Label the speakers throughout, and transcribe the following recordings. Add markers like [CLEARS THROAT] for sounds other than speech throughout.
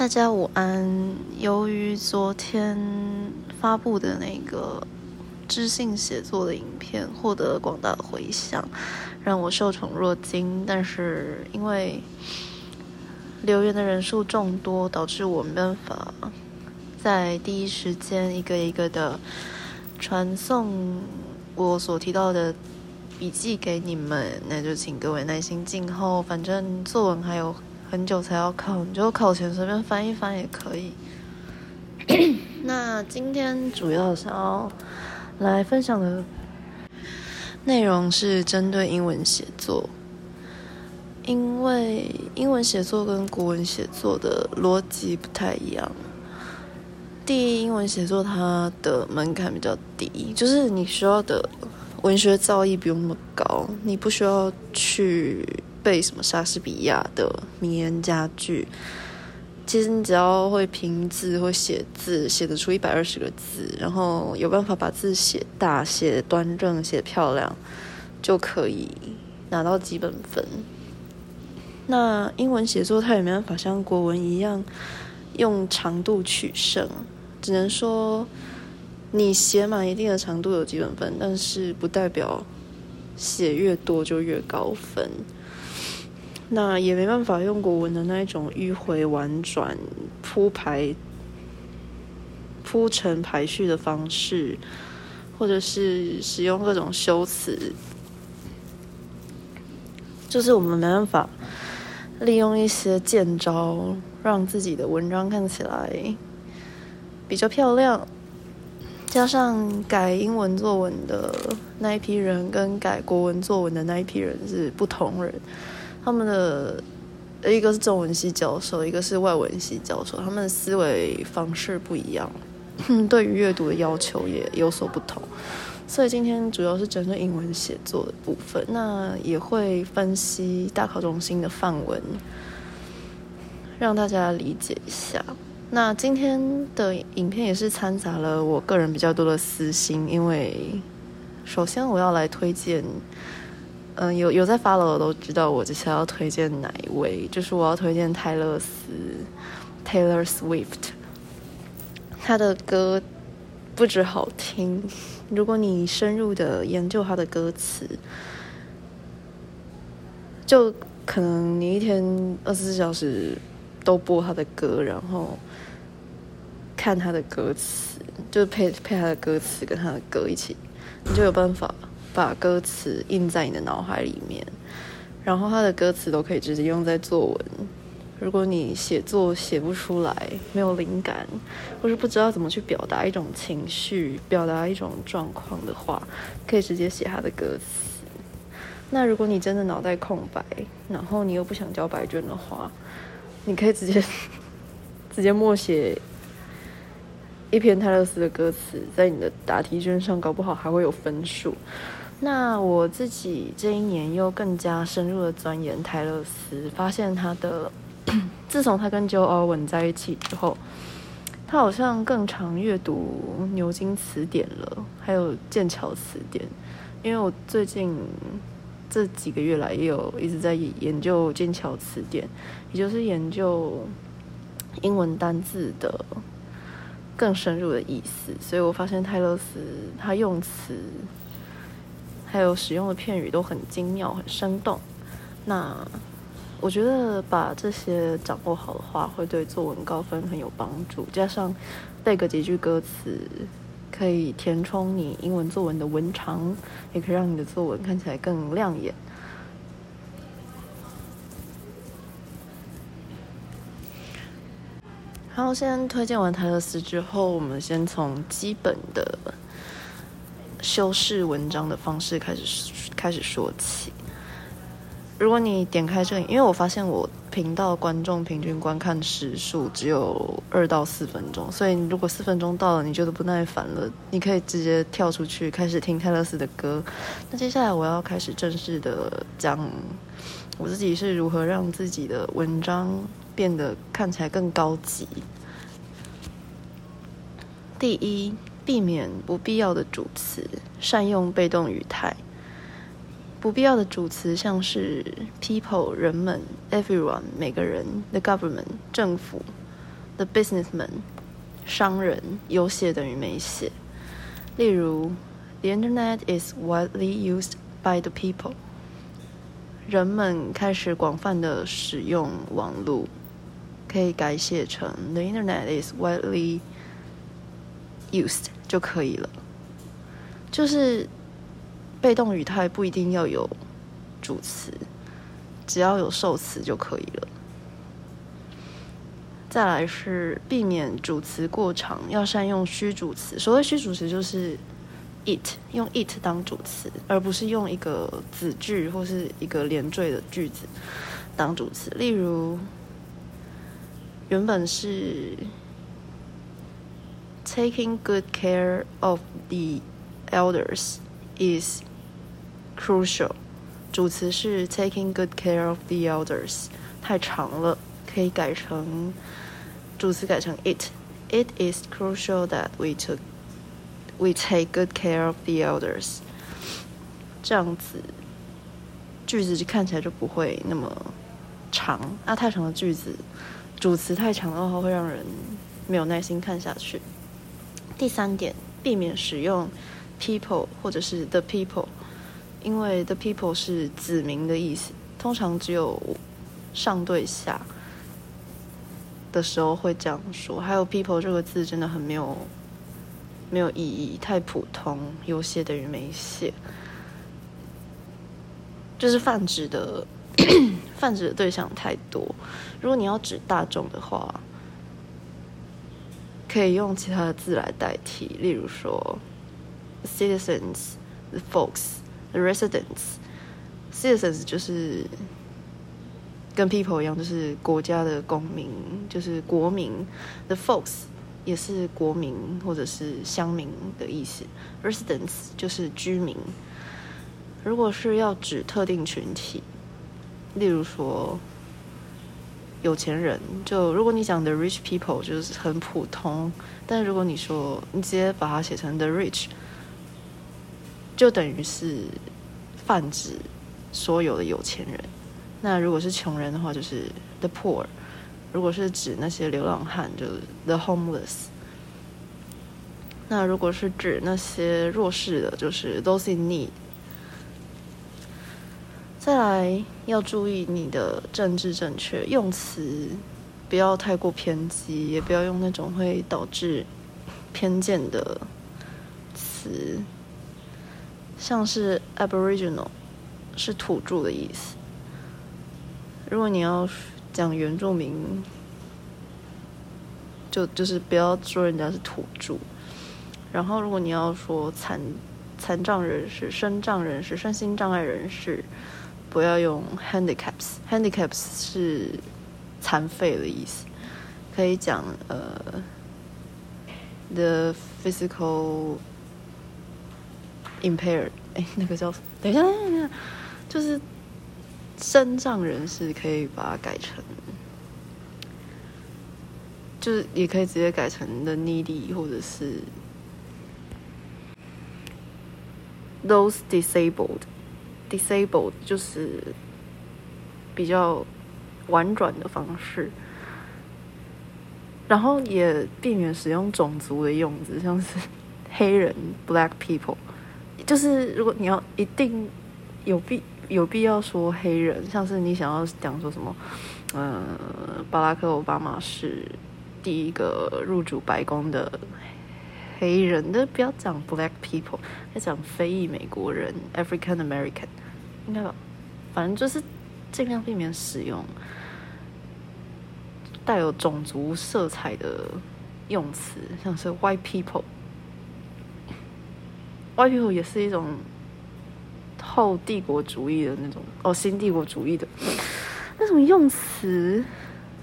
Speaker 1: 大家午安。由于昨天发布的那个知性写作的影片获得广大的回响，让我受宠若惊。但是因为留言的人数众多，导致我没办法在第一时间一个一个的传送我所提到的笔记给你们。那就请各位耐心静候，反正作文还有。很久才要考，你就考前随便翻一翻也可以。[COUGHS] 那今天主要想要来分享的内容是针对英文写作，因为英文写作跟国文写作的逻辑不太一样。第一，英文写作它的门槛比较低，就是你需要的文学造诣不用那么高，你不需要去。背什么莎士比亚的名言佳句？其实你只要会拼字、会写字，写得出一百二十个字，然后有办法把字写大、写端正、写漂亮，就可以拿到基本分。那英文写作它也没办法像国文一样用长度取胜，只能说你写满一定的长度有基本分，但是不代表写越多就越高分。那也没办法用国文的那一种迂回婉转、铺排、铺陈排序的方式，或者是使用各种修辞，就是我们没办法利用一些剑招，让自己的文章看起来比较漂亮。加上改英文作文的那一批人，跟改国文作文的那一批人是不同人。他们的一个是中文系教授，一个是外文系教授，他们的思维方式不一样，[LAUGHS] 对于阅读的要求也有所不同。所以今天主要是针对英文写作的部分，那也会分析大考中心的范文，让大家理解一下。那今天的影片也是掺杂了我个人比较多的私心，因为首先我要来推荐。嗯，有有在 follow 的都知道我接下来要推荐哪一位，就是我要推荐泰勒斯 Taylor Swift。他的歌不止好听，如果你深入的研究他的歌词，就可能你一天二十四小时都播他的歌，然后看他的歌词，就配配他的歌词跟他的歌一起，你就有办法。把歌词印在你的脑海里面，然后他的歌词都可以直接用在作文。如果你写作写不出来，没有灵感，或是不知道怎么去表达一种情绪、表达一种状况的话，可以直接写他的歌词。那如果你真的脑袋空白，然后你又不想交白卷的话，你可以直接 [LAUGHS] 直接默写一篇泰勒斯的歌词，在你的答题卷上，搞不好还会有分数。那我自己这一年又更加深入的钻研泰勒斯，发现他的，自从他跟 Joe Owen 在一起之后，他好像更常阅读牛津词典了，还有剑桥词典。因为我最近这几个月来也有一直在研究剑桥词典，也就是研究英文单字的更深入的意思，所以我发现泰勒斯他用词。还有使用的片语都很精妙、很生动。那我觉得把这些掌握好的话，会对作文高分很有帮助。加上背个几句歌词，可以填充你英文作文的文长，也可以让你的作文看起来更亮眼。好，先推荐完泰勒斯之后，我们先从基本的。修饰文章的方式开始开始说起。如果你点开这里，因为我发现我频道观众平均观看时数只有二到四分钟，所以如果四分钟到了你觉得不耐烦了，你可以直接跳出去开始听泰勒斯的歌。那接下来我要开始正式的讲我自己是如何让自己的文章变得看起来更高级。第一。避免不必要的主词，善用被动语态。不必要的主词像是 people 人们，everyone 每个人，the government 政府，the businessman，商人有写等于没写。例如，The Internet is widely used by the people。人们开始广泛的使用网络，可以改写成 The Internet is widely used 就可以了。就是被动语态不一定要有主词，只要有受词就可以了。再来是避免主词过长，要善用虚主词。所谓虚主词就是 it，用 it 当主词，而不是用一个子句或是一个连缀的句子当主词。例如，原本是 taking good care of the elders is crucial，主词是 taking good care of the elders，太长了，可以改成。主词改成 it。It is crucial that we took we take good care of the elders。这样子句子就看起来就不会那么长。那太长的句子，主词太长的话会让人没有耐心看下去。第三点，避免使用 people 或者是 the people，因为 the people 是子民的意思，通常只有上对下。的时候会这样说，还有 people 这个字真的很没有没有意义，太普通，有写等于没写，就是泛指的 [COUGHS] 泛指的对象太多。如果你要指大众的话，可以用其他的字来代替，例如说 citizens、the folks、the residents。citizens 就是。跟 people 一样，就是国家的公民，就是国民。The folks 也是国民或者是乡民的意思。Residents 就是居民。如果是要指特定群体，例如说有钱人，就如果你讲 the rich people 就是很普通，但如果你说你直接把它写成 the rich，就等于是泛指所有的有钱人。那如果是穷人的话，就是 the poor；如果是指那些流浪汉，就是 the homeless。那如果是指那些弱势的，就是 those in need。再来要注意你的政治正确用词，不要太过偏激，也不要用那种会导致偏见的词，像是 aboriginal 是土著的意思。如果你要讲原住民，就就是不要说人家是土著。然后，如果你要说残残障人士、身障人士、身心障碍人士，不要用 handicaps。handicaps 是残废的意思，可以讲呃，the physical impaired。哎，那个叫……等一下，等一下，就是。身障人士可以把它改成，就是也可以直接改成 the needy，或者是 those disabled。Disabled 就是比较婉转的方式，然后也避免使用种族的用字，像是黑人 black people。就是如果你要一定有必。有必要说黑人，像是你想要讲说什么，呃，巴拉克·奥巴马是第一个入主白宫的黑人，但不要讲 Black people，要讲非裔美国人 African American，应该吧？反正就是尽量避免使用带有种族色彩的用词，像是 White people，White people 也是一种。后帝国主义的那种哦，新帝国主义的那种用词，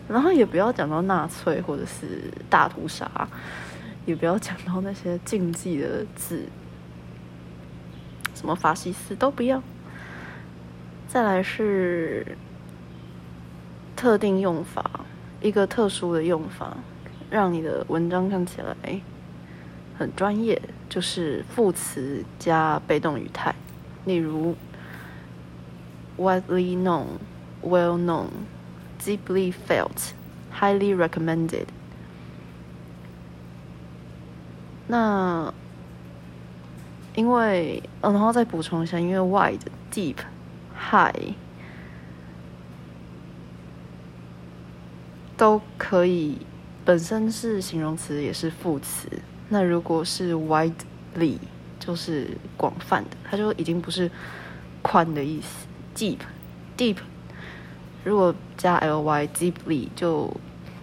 Speaker 1: 然后也不要讲到纳粹或者是大屠杀，也不要讲到那些禁忌的字，什么法西斯都不要。再来是特定用法，一个特殊的用法，让你的文章看起来很专业，就是副词加被动语态。例如，widely known, well known, deeply felt, highly recommended。那因为，嗯，然后再补充一下，因为 wide、deep、high 都可以本身是形容词，也是副词。那如果是 widely，就是广泛的，它就已经不是宽的意思。deep、deep，如果加 ly，deeply 就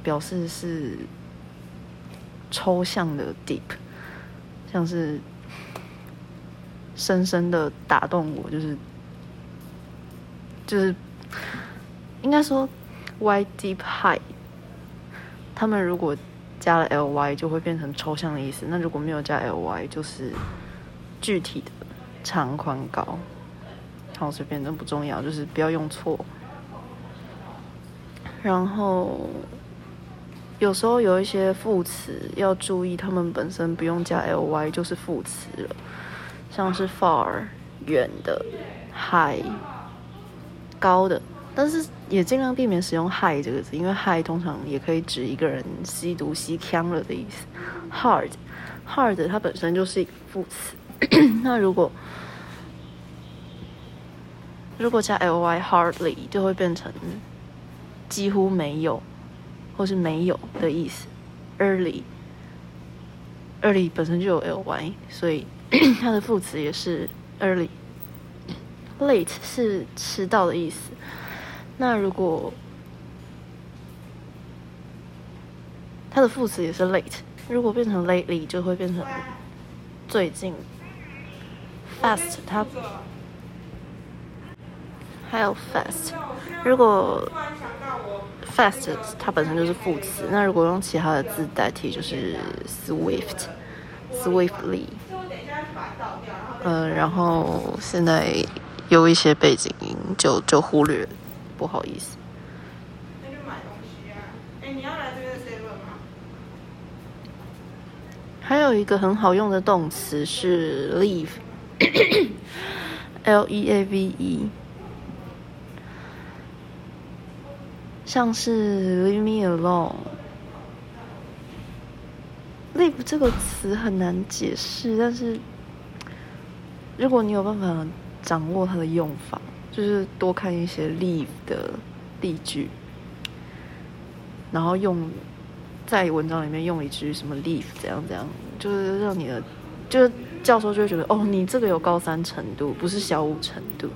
Speaker 1: 表示是抽象的 deep，像是深深的打动我，就是就是应该说 wide、deep、high，他们如果加了 ly 就会变成抽象的意思，那如果没有加 ly 就是具体的长宽高。好，随便都不重要，就是不要用错。然后有时候有一些副词要注意，他们本身不用加 ly 就是副词了，像是 far 远的，high 高的。但是也尽量避免使用 high 这个字，因为 high 通常也可以指一个人吸毒吸呛了的意思。hard，hard 它本身就是副词。[CLEARS THROAT] 那如果如果加 ly hardly 就会变成几乎没有，或是没有的意思。early，early 本身就有 ly，所以 [CLEARS THROAT] 它的副词也是 early。late 是迟到的意思。那如果它的副词也是 late，如果变成 lately 就会变成最近。fast 它还有 fast，如果 fast 它本身就是副词，那如果用其他的字代替，就是 swift，swiftly。呃，然后现在有一些背景音，就就忽略。不好意思。买东西啊！哎，你要来这吗？还有一个很好用的动词是 leave，L [LAUGHS] E A V E，像是 leave me alone。leave 这个词很难解释，但是如果你有办法掌握它的用法。就是多看一些 leave 的例句，然后用在文章里面用一句什么 leave 怎样怎样，就是让你的，就是教授就会觉得哦，你这个有高三程度，不是小五程度。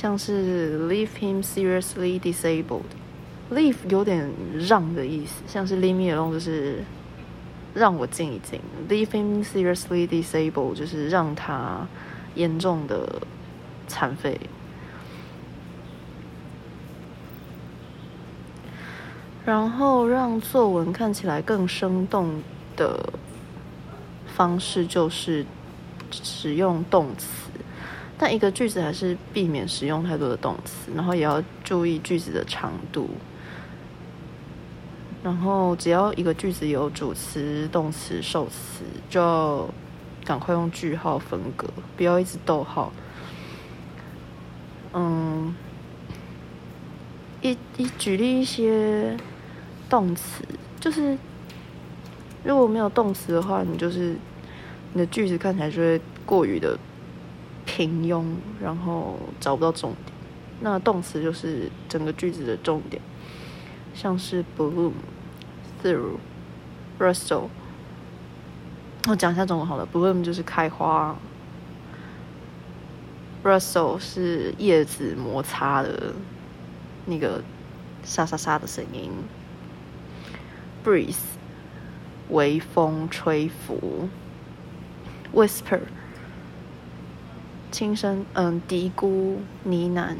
Speaker 1: 像是 leave him seriously disabled，leave 有点让的意思，像是 leave me alone 就是让我静一静，leave him seriously disabled 就是让他严重的。残废，然后让作文看起来更生动的方式就是使用动词，但一个句子还是避免使用太多的动词，然后也要注意句子的长度，然后只要一个句子有主词、动词、受词，就赶快用句号分隔，不要一直逗号。嗯，一一举例一些动词，就是如果没有动词的话，你就是你的句子看起来就会过于的平庸，然后找不到重点。那动词就是整个句子的重点，像是 bloom、through、rustle。我讲一下中文好了，bloom 就是开花。Rustle 是叶子摩擦的那个沙沙沙的声音。Breeze 微风吹拂。Whisper 轻声嗯嘀咕呢喃。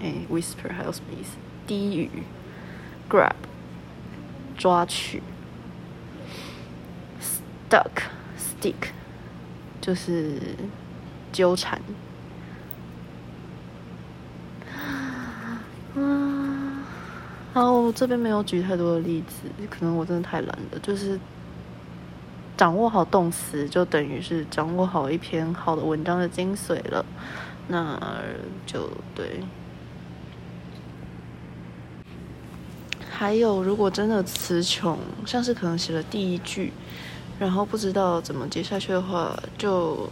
Speaker 1: 哎，Whisper 还有什么意思？低语。Grab 抓取。Stuck stick 就是。纠缠，嗯，然后这边没有举太多的例子，可能我真的太懒了。就是掌握好动词，就等于是掌握好一篇好的文章的精髓了。那就对。还有，如果真的词穷，像是可能写了第一句，然后不知道怎么接下去的话，就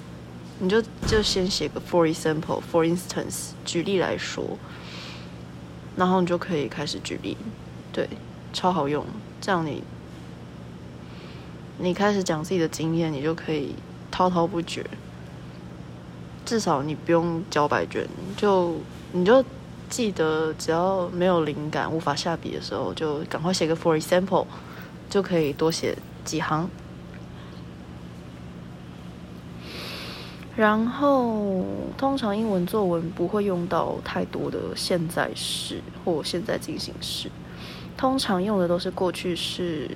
Speaker 1: 你就就先写个 for example，for instance，举例来说，然后你就可以开始举例，对，超好用，这样你你开始讲自己的经验，你就可以滔滔不绝，至少你不用交白卷，就你就记得，只要没有灵感、无法下笔的时候，就赶快写个 for example，就可以多写几行。然后，通常英文作文不会用到太多的现在式或现在进行时，通常用的都是过去式、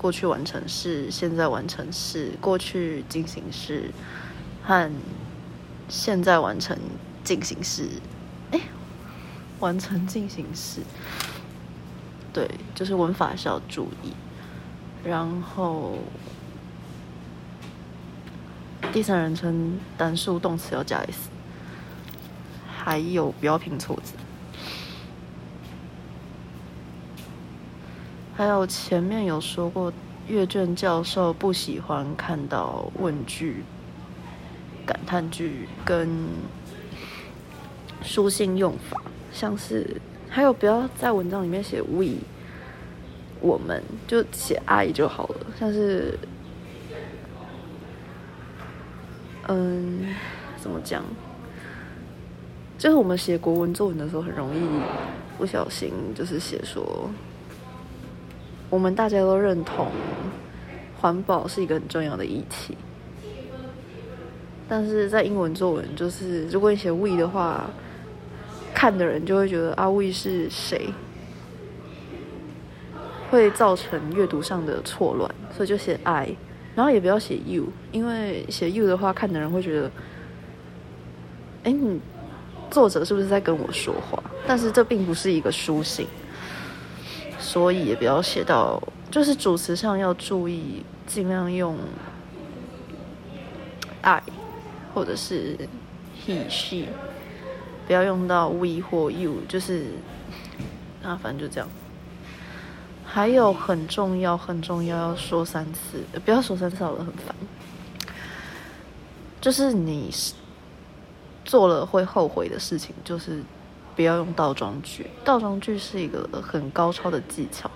Speaker 1: 过去完成式、现在完成式、过去进行式和现在完成进行式。哎，完成进行式，对，就是文法是要注意。然后。第三人称单数动词要加 s，还有不要拼错字，还有前面有说过，阅卷教授不喜欢看到问句、感叹句跟书信用法，像是还有不要在文章里面写 we，我们就写 I 就好了，像是。嗯，怎么讲？就是我们写国文作文的时候，很容易不小心就是写说，我们大家都认同环保是一个很重要的议题，但是在英文作文，就是如果你写 we 的话，看的人就会觉得啊 we 是谁，会造成阅读上的错乱，所以就写 I。然后也不要写 you，因为写 you 的话，看的人会觉得，哎，你作者是不是在跟我说话？但是这并不是一个书信，所以也不要写到，就是主词上要注意，尽量用 I 或者是 he she，不要用到 we 或 you，就是啊，反正就这样。还有很重要、很重要，要说三次，不要说三次好了，很烦。就是你做了会后悔的事情，就是不要用倒装句。倒装句是一个很高超的技巧，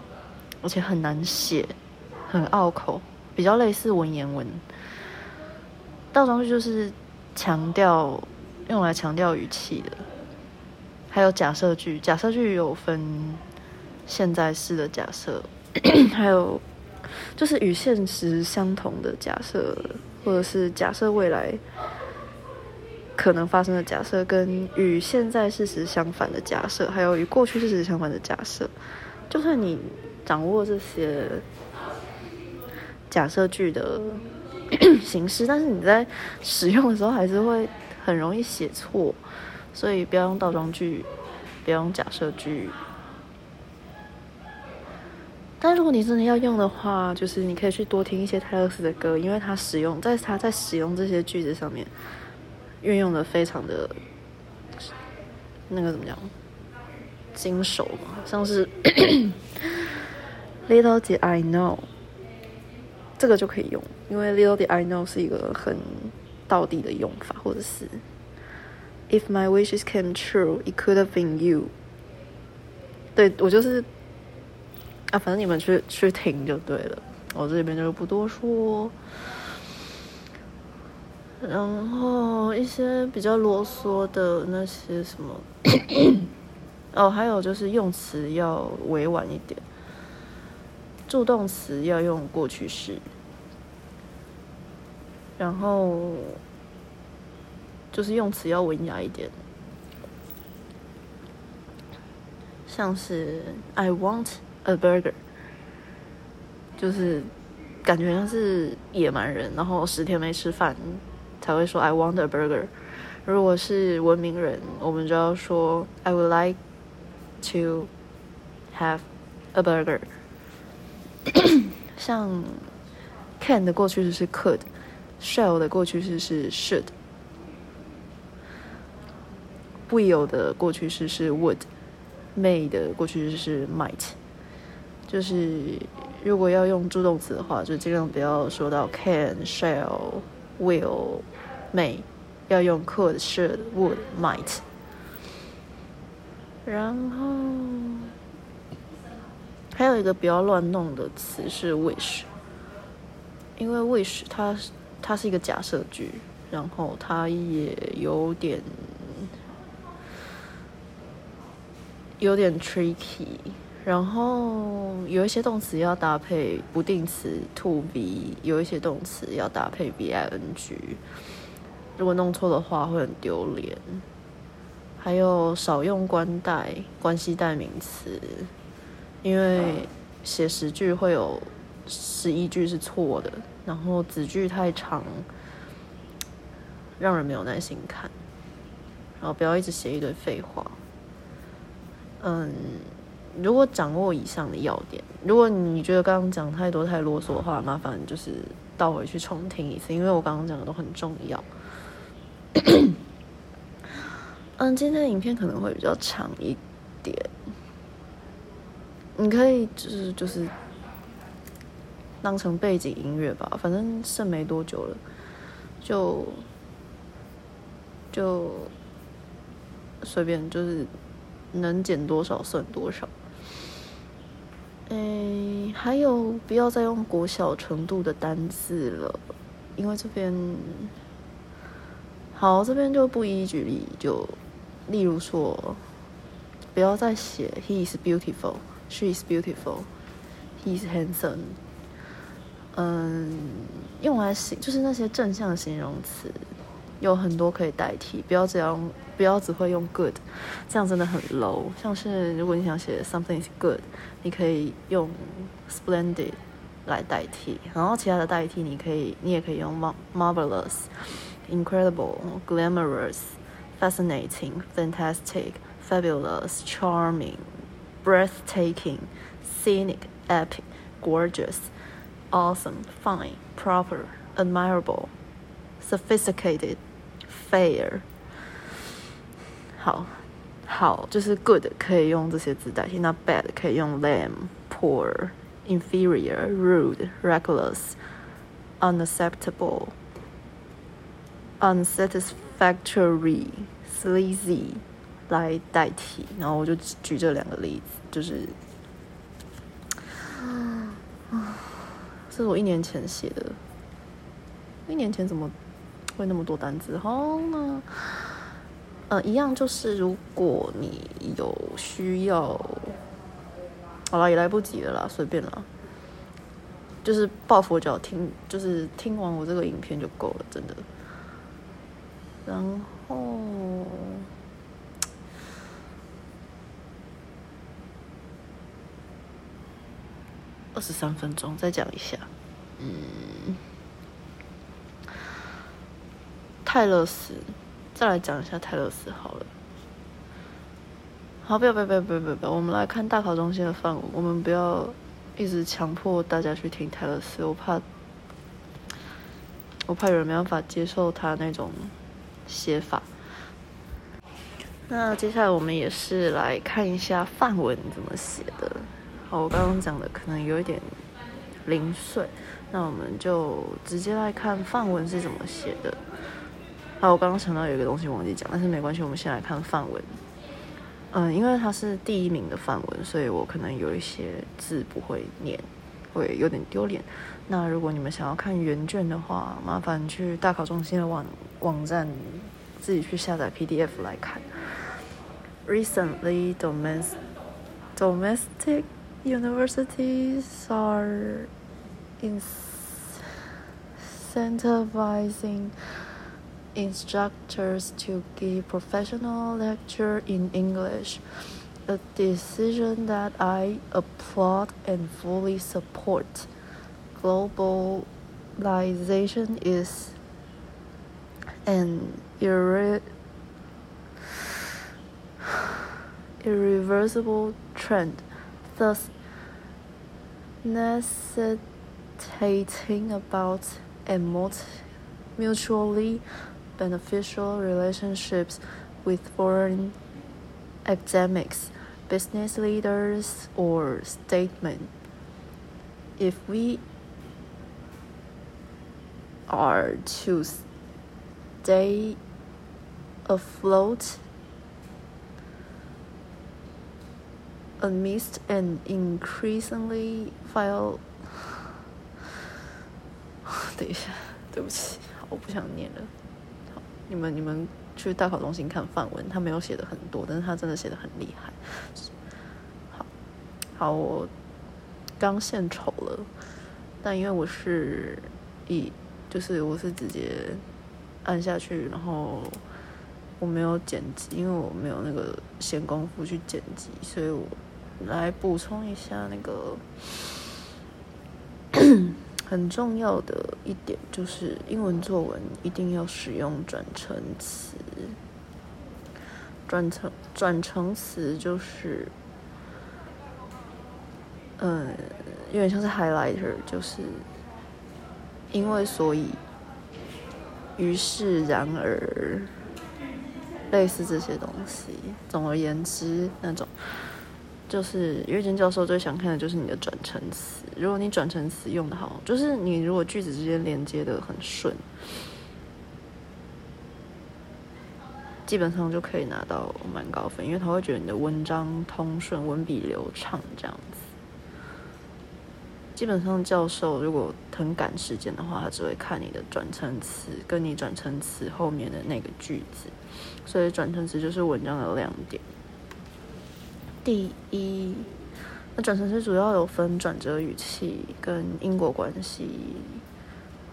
Speaker 1: 而且很难写，很拗口，比较类似文言文。倒装句就是强调用来强调语气的，还有假设句。假设句有分。现在式的假设，[CLEARS THROAT] 还有就是与现实相同的假设，或者是假设未来可能发生的假设，跟与现在事实相反的假设，还有与过去事实相反的假设。就算你掌握这些假设句的 [COUGHS] 形式，但是你在使用的时候还是会很容易写错，所以不要用倒装句，不要用假设句。但如果你真的要用的话，就是你可以去多听一些泰勒斯的歌，因为他使用在他在使用这些句子上面运用的非常的那个怎么讲，精熟嘛，像是 Little did I know，这个就可以用，因为 Little did I know 是一个很道地的用法，或者是 If my wishes came true, it could have been you。对我就是。啊，反正你们去去听就对了，我这边就不多说。然后一些比较啰嗦的那些什么，[COUGHS] 哦，还有就是用词要委婉一点，助动词要用过去式，然后就是用词要文雅一点，像是 I want。A burger，就是感觉像是野蛮人，然后十天没吃饭才会说 I want a burger。如果是文明人，我们就要说 I would like to have a burger。像 can 的过去式是 could，shall 的过去式是 should，will 的过去式是 would，may 的过去式是 might。就是如果要用助动词的话，就尽量不要说到 can、shall、will、may，要用 could、should、would、might。然后还有一个不要乱弄的词是 wish，因为 wish 它它是一个假设句，然后它也有点有点 tricky。然后有一些动词要搭配不定词 to be，有一些动词要搭配 be ing，如果弄错的话会很丢脸。还有少用关代、关系代名词，因为写十句会有十一句是错的，然后子句太长，让人没有耐心看。然后不要一直写一堆废话。嗯。如果掌握以上的要点，如果你觉得刚刚讲太多太啰嗦的话，麻烦就是倒回去重听一次，因为我刚刚讲的都很重要。[COUGHS] 嗯，今天的影片可能会比较长一点，你可以就是就是当成背景音乐吧，反正剩没多久了，就就随便就是能减多少算多少。哎，还有不要再用国小程度的单字了，因为这边好，这边就不一一举例，就例如说，不要再写 He is beautiful, she is beautiful, he is handsome。嗯，用来形就是那些正向形容词。有很多可以代替，不要只要不要只会用 good，这样真的很 low。像是如果你想写 something is good，你可以用 splendid 来代替，然后其他的代替你可以你也可以用 marvelous、incredible、glamorous、fascinating、fantastic、fabulous、charming、breathtaking、scenic、epic、gorgeous、awesome、fine、proper、admirable、sophisticated。 fair，好，好，就是 good 可以用这些字代替，那 bad 可以用 lame、poor、inferior、rude、reckless、unacceptable、unsatisfactory、sleazy 来代替。然后我就举这两个例子，就是，这是我一年前写的，一年前怎么？会那么多单词，好呢，呃，一样就是如果你有需要，好了，也来不及了啦，随便啦，就是抱佛脚听，就是听完我这个影片就够了，真的。然后二十三分钟，再讲一下，嗯。泰勒斯，再来讲一下泰勒斯好了。好，不要不要不要不要不要！我们来看大考中心的范文，我们不要一直强迫大家去听泰勒斯，我怕我怕有人没办法接受他那种写法。那接下来我们也是来看一下范文怎么写的。好，我刚刚讲的可能有一点零碎，那我们就直接来看范文是怎么写的。好，我刚刚想到有一个东西忘记讲，但是没关系，我们先来看范文。嗯，因为它是第一名的范文，所以我可能有一些字不会念，会有点丢脸。那如果你们想要看原卷的话，麻烦去大考中心的网网站自己去下载 PDF 来看。Recently, domestic domestic universities are incentivizing instructors to give professional lecture in English, a decision that I applaud and fully support. Globalization is an irre- irreversible trend, thus necessitating about a mutually beneficial relationships with foreign academics, business leaders, or statesmen. if we are to stay afloat amidst an increasingly file [SIGHS] 等一下，对不起，我不想念了。 [LAUGHS] 你们你们去大考中心看范文，他没有写的很多，但是他真的写的很厉害。好，好，我刚献丑了，但因为我是以就是我是直接按下去，然后我没有剪辑，因为我没有那个闲工夫去剪辑，所以我来补充一下那个。很重要的一点就是，英文作文一定要使用转成词。转成转成词就是，嗯，有点像是 highlighter，就是因为所以，于是然而，类似这些东西。总而言之，那种。就是阅卷教授最想看的就是你的转成词。如果你转成词用的好，就是你如果句子之间连接的很顺，基本上就可以拿到蛮高分，因为他会觉得你的文章通顺、文笔流畅这样子。基本上教授如果很赶时间的话，他只会看你的转成词跟你转成词后面的那个句子，所以转成词就是文章的亮点。第一，那转成是主要有分转折语气跟因果关系，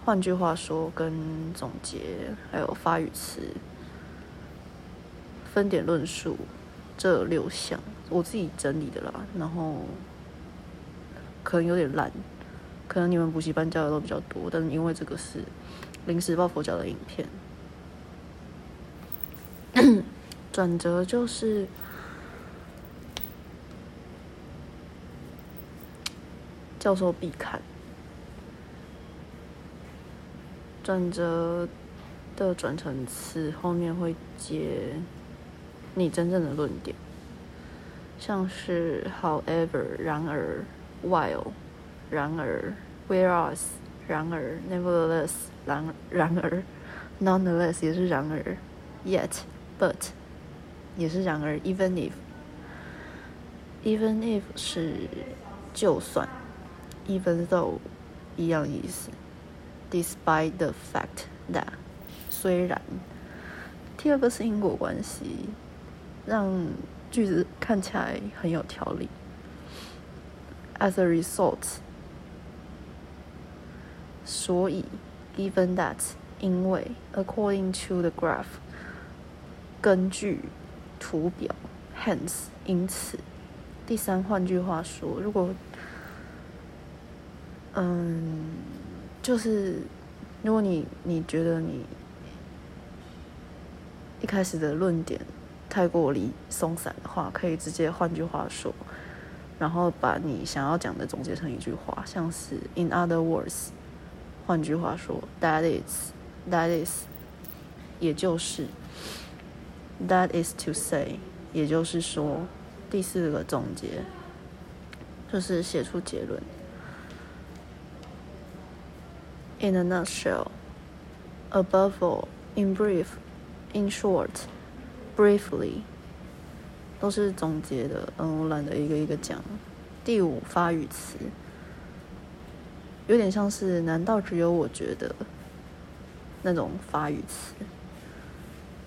Speaker 1: 换句话说，跟总结，还有发语词、分点论述这六项，我自己整理的啦。然后可能有点烂，可能你们补习班教的都比较多，但因为这个是临时抱佛脚的影片，[COUGHS] 转折就是。教授必看，转折的转成词后面会接你真正的论点，像是 however 然而 while 然而 whereas 然而 nevertheless 然然而 nonetheless 也是然而 yet but 也是然而 even if even if 是就算。Even though，一样意思。Despite the fact that，虽然。第二个是因果关系，让句子看起来很有条理。As a result，所以，even that，因为，according to the graph，根据图表，hence，因此。第三，换句话说，如果嗯，就是如果你你觉得你一开始的论点太过离松散的话，可以直接换句话说，然后把你想要讲的总结成一句话，像是 In other words，换句话说，That is，That is，也就是 That is to say，也就是说，第四个总结就是写出结论。In a nutshell, above all, in brief, in short, briefly，都是总结的。嗯，我懒得一个一个讲。第五发语词，有点像是难道只有我觉得那种发语词。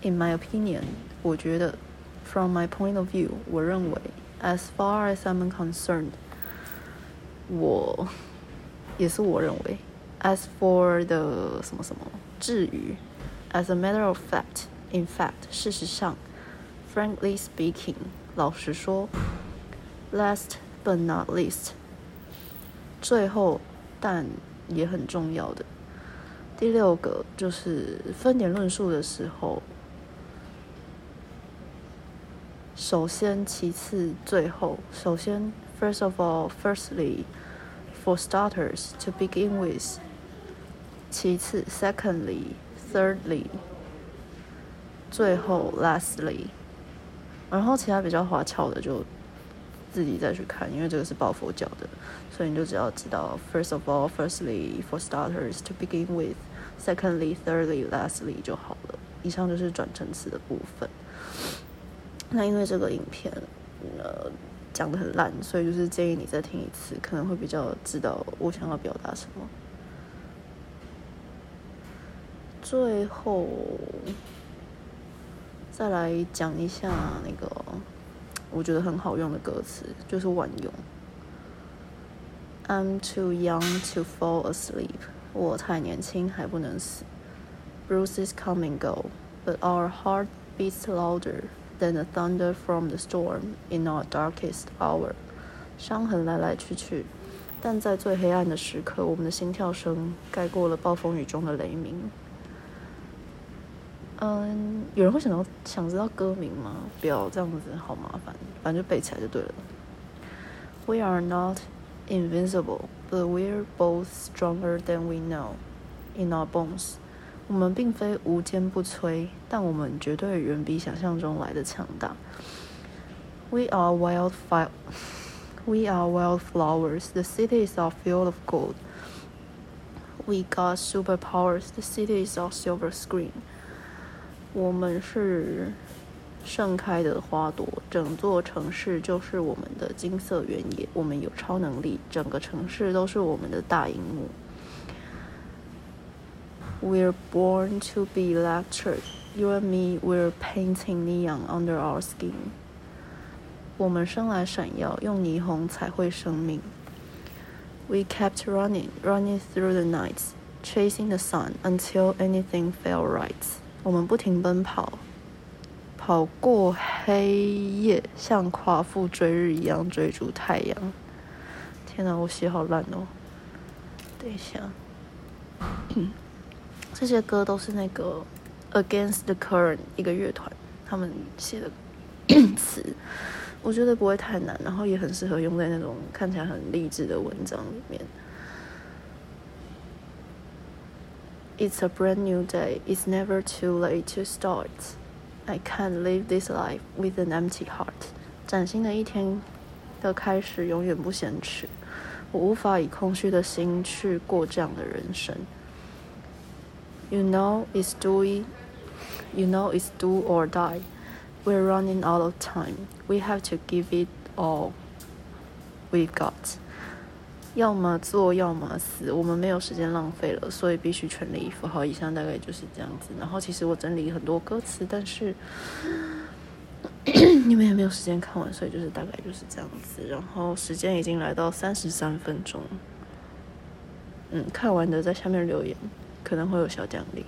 Speaker 1: In my opinion，我觉得，from my point of view，我认为，as far as I'm concerned，我也是我认为。As for the 什么什么，至于，as a matter of fact，in fact，事实上，frankly speaking，老实说，last but not least，最后但也很重要的，第六个就是分点论述的时候，首先，其次，最后，首先，first of all，firstly，for starters，to begin with。其次，secondly，thirdly，最后，lastly，然后其他比较花俏的就自己再去看，因为这个是抱佛脚的，所以你就只要知道，first of all, firstly, for starters, to begin with, secondly, thirdly, lastly 就好了。以上就是转成词的部分。那因为这个影片，呃，讲的很烂，所以就是建议你再听一次，可能会比较知道我想要表达什么。最后，再来讲一下那个我觉得很好用的歌词，就是万用。I'm too young to fall asleep，我太年轻还不能死。Bruises come and go, but our heart beats louder than the thunder from the storm in our darkest hour。伤痕来来去去，但在最黑暗的时刻，我们的心跳声盖过了暴风雨中的雷鸣。嗯，有人会想到想知道歌名吗？不要这样子，好麻烦，反正就背起来就对了。We are not invincible, but we're both stronger than we know in our bones。我们并非无坚不摧，但我们绝对远比想象中来的强大。We are wild fire. [LAUGHS] We are wildflowers. The city is our field of gold. We got superpowers. The city is our silver screen. 我们是盛开的花朵，整座城市就是我们的金色原野。我们有超能力，整个城市都是我们的大荧幕。We're born to be lectured. You and me, we're painting neon under our skin. 我们生来闪耀，用霓虹彩绘生命。We kept running, running through the nights, chasing the sun until anything felt right. 我们不停奔跑，跑过黑夜，像夸父追日一样追逐太阳。天哪，我写好烂哦！等一下，[CLEARS THROAT] 这些歌都是那个 Against the Current 一个乐团他们写的 [CLEARS THROAT] 词，我觉得不会太难，然后也很适合用在那种看起来很励志的文章里面。It's a brand new day. It's never too late to start. I can't live this life with an empty heart. 崭新的一天的开始永远不嫌迟。我无法以空虚的心去过这样的人生。You know it's doing. You know it's do or die. We're running out of time. We have to give it all we've got. 要么做，要么死，我们没有时间浪费了，所以必须全力以赴。好，以上大概就是这样子。然后其实我整理很多歌词，但是 [COUGHS] 你们也没有时间看完，所以就是大概就是这样子。然后时间已经来到三十三分钟，嗯，看完的在下面留言，可能会有小奖励。